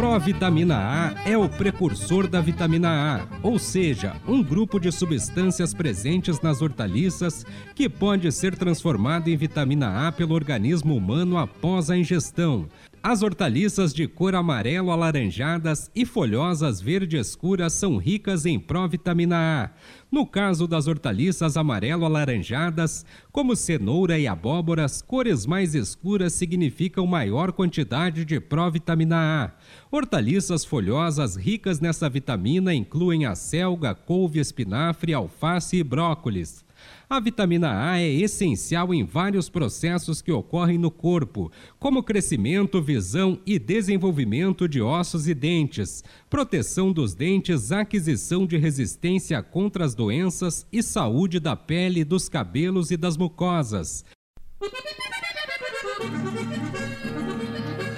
Provitamina A é o precursor da vitamina A, ou seja, um grupo de substâncias presentes nas hortaliças que pode ser transformado em vitamina A pelo organismo humano após a ingestão. As hortaliças de cor amarelo alaranjadas e folhosas verde escuras são ricas em provitamina A. No caso das hortaliças amarelo-alaranjadas, como cenoura e abóboras, cores mais escuras significam maior quantidade de provitamina A. Hortaliças folhosas ricas nessa vitamina incluem a selga, couve, espinafre, alface e brócolis. A vitamina A é essencial em vários processos que ocorrem no corpo, como crescimento, visão e desenvolvimento de ossos e dentes, proteção dos dentes, aquisição de resistência contra as doenças e saúde da pele, dos cabelos e das mucosas.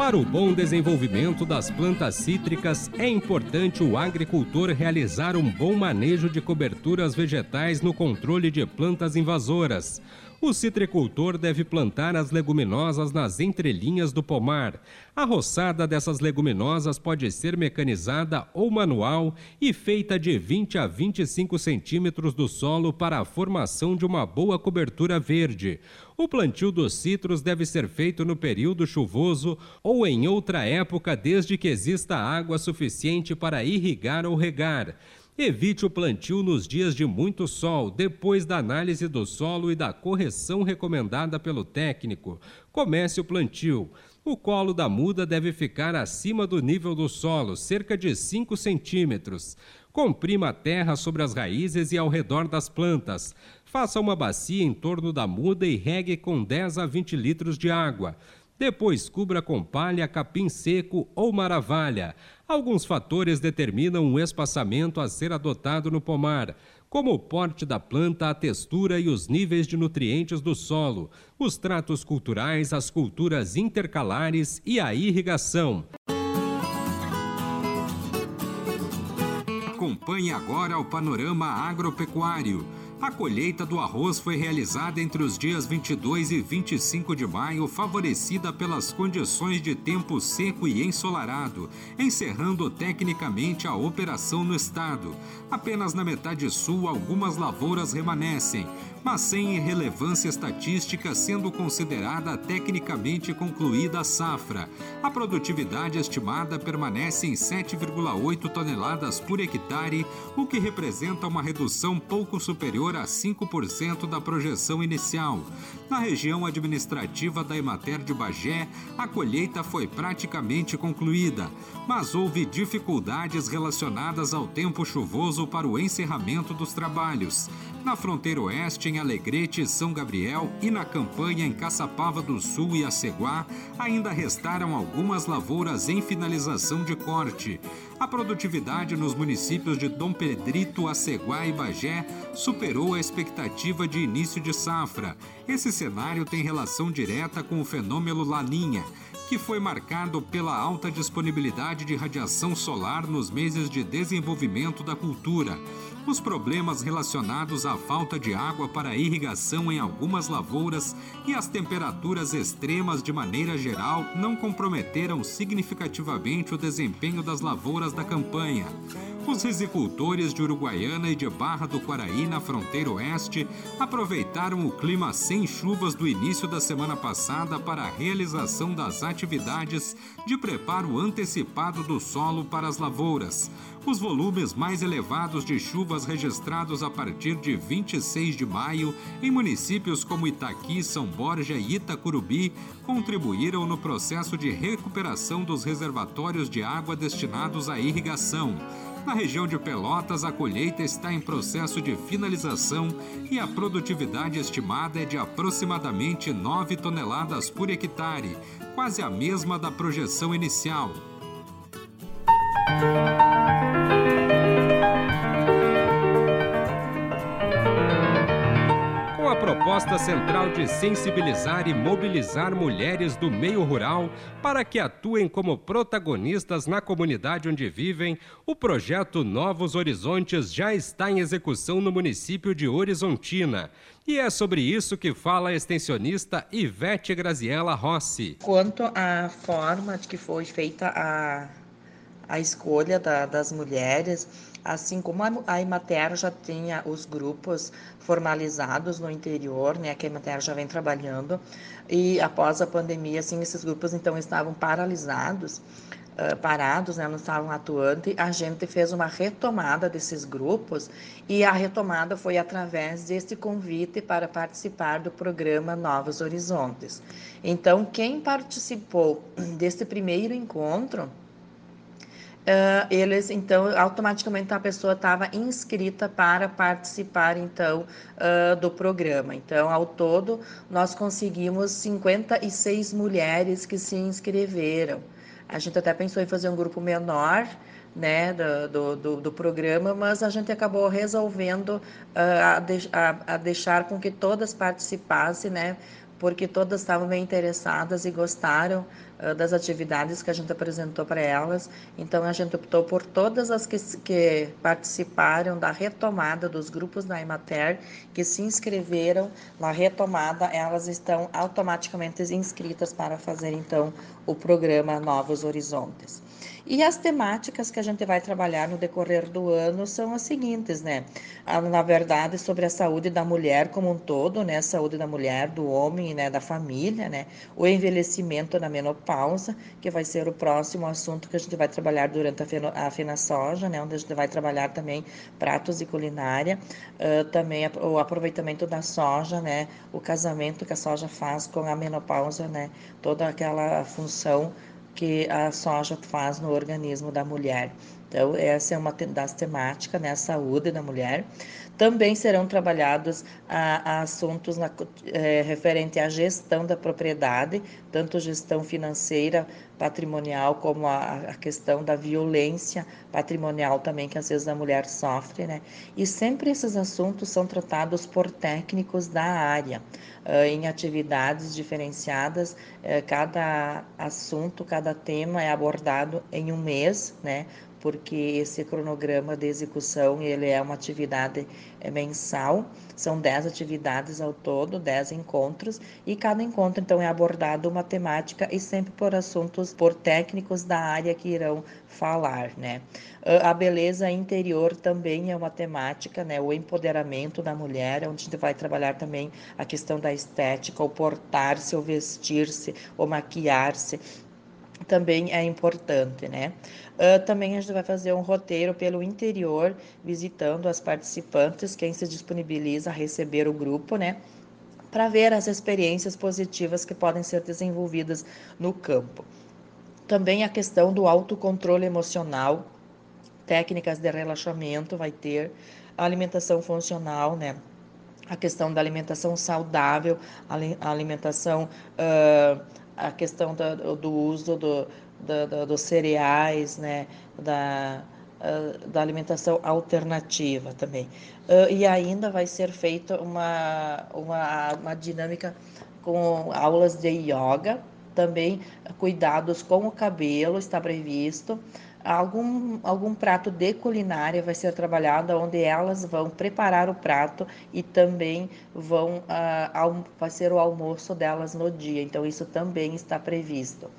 Para o bom desenvolvimento das plantas cítricas, é importante o agricultor realizar um bom manejo de coberturas vegetais no controle de plantas invasoras. O citricultor deve plantar as leguminosas nas entrelinhas do pomar. A roçada dessas leguminosas pode ser mecanizada ou manual e feita de 20 a 25 centímetros do solo para a formação de uma boa cobertura verde. O plantio dos citros deve ser feito no período chuvoso ou em outra época, desde que exista água suficiente para irrigar ou regar. Evite o plantio nos dias de muito sol, depois da análise do solo e da correção recomendada pelo técnico. Comece o plantio. O colo da muda deve ficar acima do nível do solo, cerca de 5 centímetros. Comprima a terra sobre as raízes e ao redor das plantas. Faça uma bacia em torno da muda e regue com 10 a 20 litros de água. Depois cubra com palha, capim seco ou maravalha. Alguns fatores determinam o espaçamento a ser adotado no pomar, como o porte da planta, a textura e os níveis de nutrientes do solo, os tratos culturais, as culturas intercalares e a irrigação. Acompanhe agora o panorama agropecuário. A colheita do arroz foi realizada entre os dias 22 e 25 de maio, favorecida pelas condições de tempo seco e ensolarado, encerrando tecnicamente a operação no estado. Apenas na metade sul algumas lavouras remanescem, mas sem relevância estatística, sendo considerada tecnicamente concluída a safra. A produtividade estimada permanece em 7,8 toneladas por hectare, o que representa uma redução pouco superior a 5% da projeção inicial. Na região administrativa da Emater de Bagé, a colheita foi praticamente concluída, mas houve dificuldades relacionadas ao tempo chuvoso para o encerramento dos trabalhos. Na fronteira oeste, em Alegrete, São Gabriel e na campanha em Caçapava do Sul e Aceguá, ainda restaram algumas lavouras em finalização de corte. A produtividade nos municípios de Dom Pedrito, Aceguá e Bagé superou a expectativa de início de safra. Esse cenário tem relação direta com o fenômeno Laninha que foi marcado pela alta disponibilidade de radiação solar nos meses de desenvolvimento da cultura os problemas relacionados à falta de água para irrigação em algumas lavouras e as temperaturas extremas de maneira geral não comprometeram significativamente o desempenho das lavouras da campanha. Os risicultores de Uruguaiana e de Barra do Quaraí, na fronteira oeste, aproveitaram o clima sem chuvas do início da semana passada para a realização das atividades de preparo antecipado do solo para as lavouras. Os volumes mais elevados de chuvas registrados a partir de 26 de maio em municípios como Itaqui, São Borja e Itacurubi contribuíram no processo de recuperação dos reservatórios de água destinados à irrigação. Na região de Pelotas, a colheita está em processo de finalização e a produtividade estimada é de aproximadamente 9 toneladas por hectare, quase a mesma da projeção inicial. Central de sensibilizar e mobilizar mulheres do meio rural para que atuem como protagonistas na comunidade onde vivem, o projeto Novos Horizontes já está em execução no município de Horizontina. E é sobre isso que fala a extensionista Ivete Graziella Rossi. Quanto à forma de que foi feita a, a escolha da, das mulheres, assim como a Imater já tinha os grupos formalizados no interior, né, que a Imater já vem trabalhando, e após a pandemia, assim, esses grupos então estavam paralisados, uh, parados, né, não estavam atuando, a gente fez uma retomada desses grupos. E a retomada foi através desse convite para participar do programa Novos Horizontes. Então, quem participou desse primeiro encontro, Uh, eles então automaticamente a pessoa estava inscrita para participar então uh, do programa. Então, ao todo, nós conseguimos 56 mulheres que se inscreveram. A gente até pensou em fazer um grupo menor, né, do, do, do, programa, mas a gente acabou resolvendo uh, a, de, a, a, deixar com que todas participassem, né, porque todas estavam bem interessadas e gostaram das atividades que a gente apresentou para elas. Então, a gente optou por todas as que, que participaram da retomada dos grupos da Emater, que se inscreveram na retomada, elas estão automaticamente inscritas para fazer, então, o programa Novos Horizontes. E as temáticas que a gente vai trabalhar no decorrer do ano são as seguintes, né? Ah, na verdade, sobre a saúde da mulher como um todo, né? Saúde da mulher, do homem, né? Da família, né? O envelhecimento na menopausa, que vai ser o próximo assunto que a gente vai trabalhar durante a, Fena Soja, né? Onde a gente vai trabalhar também pratos e culinária, uh, também o aproveitamento da soja, né? O casamento que a soja faz com a menopausa, né? Toda aquela função que a soja faz no organismo da mulher. Então, essa é uma das temáticas, né, a saúde da mulher. Também serão trabalhados a, a assuntos na, é, referente à gestão da propriedade, tanto gestão financeira, patrimonial, como a, a, questão da violência patrimonial também, que às vezes a mulher sofre, né? E sempre esses assuntos são tratados por técnicos da área, em atividades diferenciadas, cada assunto, cada tema é abordado em um mês, né? Porque esse cronograma de execução ele é uma atividade é, mensal, são 10 atividades ao todo, 10 encontros, e cada encontro então é abordado uma temática e sempre por assuntos, por técnicos da área que irão falar, né? A beleza interior também é uma temática, né? O empoderamento da mulher, onde a gente vai trabalhar também a questão da estética, o portar-se, o vestir-se, o maquiar-se, também é importante, né? Uh, também a gente vai fazer um roteiro pelo interior, visitando as participantes, quem se disponibiliza a receber o grupo, né? Para ver as experiências positivas que podem ser desenvolvidas no campo. Também a questão do autocontrole emocional, técnicas de relaxamento vai ter, a alimentação funcional, né? A questão da alimentação saudável, a alimentação. Uh, a questão do, do uso do, do, dos cereais, né, da, da alimentação alternativa também. e ainda vai ser feita uma, uma, uma dinâmica com aulas de yoga, também cuidados com o cabelo está previsto. Algum, algum prato de culinária vai ser trabalhado onde elas vão preparar o prato e também vão uh, vai ser o almoço delas no dia. Então isso também está previsto.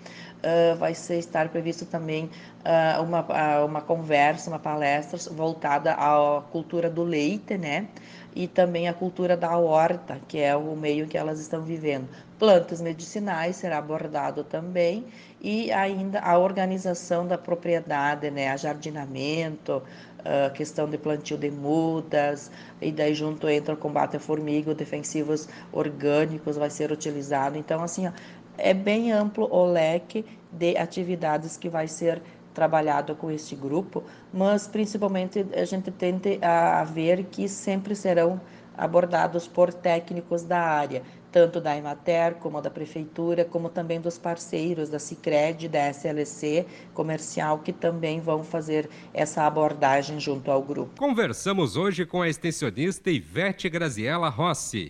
Uh, vai ser estar previsto também uh, uma, uh, uma conversa, uma palestra voltada à cultura do leite, né? E também a cultura da horta, que é o meio que elas estão vivendo. Plantas medicinais será abordado também e ainda a organização da propriedade, né? Jardinamento, a questão de plantio de mudas, e daí junto entra o combate a formiga, defensivos orgânicos vai ser utilizado. Então, assim, ó, é bem amplo o leque de atividades que vai ser trabalhado com este grupo, mas principalmente a gente tende a ver que sempre serão abordados por técnicos da área, tanto da Emater como da prefeitura, como também dos parceiros da Sicredi, da SLC comercial que também vão fazer essa abordagem junto ao grupo. Conversamos hoje com a extensionista Ivete Graziella Rossi.